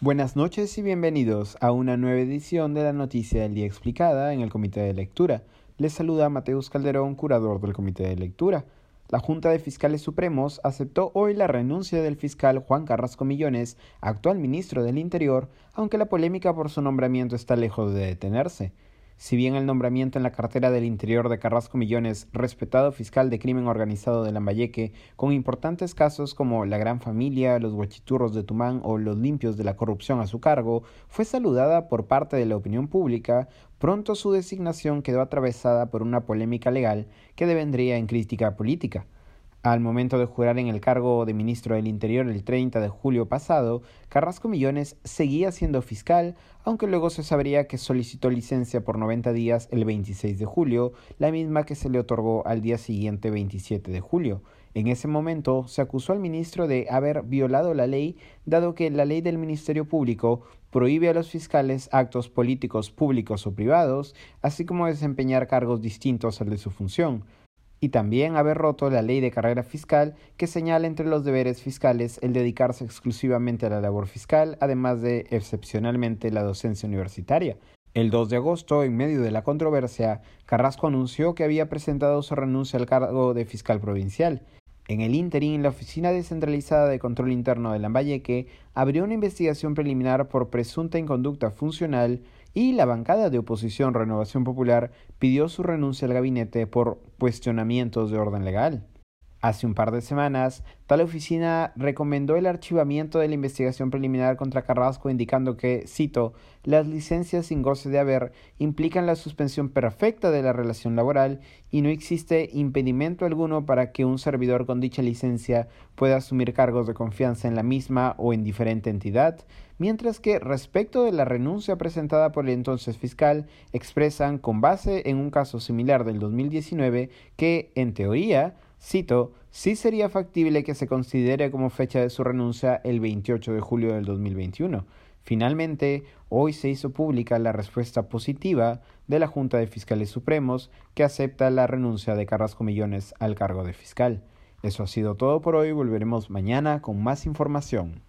Buenas noches y bienvenidos a una nueva edición de la Noticia del Día Explicada en el Comité de Lectura. Les saluda Mateus Calderón, curador del Comité de Lectura. La Junta de Fiscales Supremos aceptó hoy la renuncia del fiscal Juan Carrasco Millones, actual ministro del Interior, aunque la polémica por su nombramiento está lejos de detenerse. Si bien el nombramiento en la cartera del Interior de Carrasco Millones, respetado fiscal de crimen organizado de Lambayeque, con importantes casos como la Gran Familia, los Huachiturros de Tumán o los limpios de la corrupción a su cargo, fue saludada por parte de la opinión pública, pronto su designación quedó atravesada por una polémica legal que devendría en crítica política. Al momento de jurar en el cargo de ministro del Interior el 30 de julio pasado, Carrasco Millones seguía siendo fiscal, aunque luego se sabría que solicitó licencia por 90 días el 26 de julio, la misma que se le otorgó al día siguiente 27 de julio. En ese momento se acusó al ministro de haber violado la ley, dado que la ley del Ministerio Público prohíbe a los fiscales actos políticos públicos o privados, así como desempeñar cargos distintos al de su función y también haber roto la ley de carrera fiscal que señala entre los deberes fiscales el dedicarse exclusivamente a la labor fiscal, además de excepcionalmente la docencia universitaria. El 2 de agosto, en medio de la controversia, Carrasco anunció que había presentado su renuncia al cargo de fiscal provincial. En el interín, la Oficina Descentralizada de Control Interno de Lambayeque abrió una investigación preliminar por presunta inconducta funcional y la bancada de oposición Renovación Popular pidió su renuncia al gabinete por cuestionamientos de orden legal. Hace un par de semanas, tal oficina recomendó el archivamiento de la investigación preliminar contra Carrasco, indicando que, cito, las licencias sin goce de haber implican la suspensión perfecta de la relación laboral y no existe impedimento alguno para que un servidor con dicha licencia pueda asumir cargos de confianza en la misma o en diferente entidad, mientras que respecto de la renuncia presentada por el entonces fiscal, expresan, con base en un caso similar del 2019, que, en teoría, Cito, sí sería factible que se considere como fecha de su renuncia el 28 de julio del 2021. Finalmente, hoy se hizo pública la respuesta positiva de la Junta de Fiscales Supremos que acepta la renuncia de Carrasco Millones al cargo de fiscal. Eso ha sido todo por hoy, volveremos mañana con más información.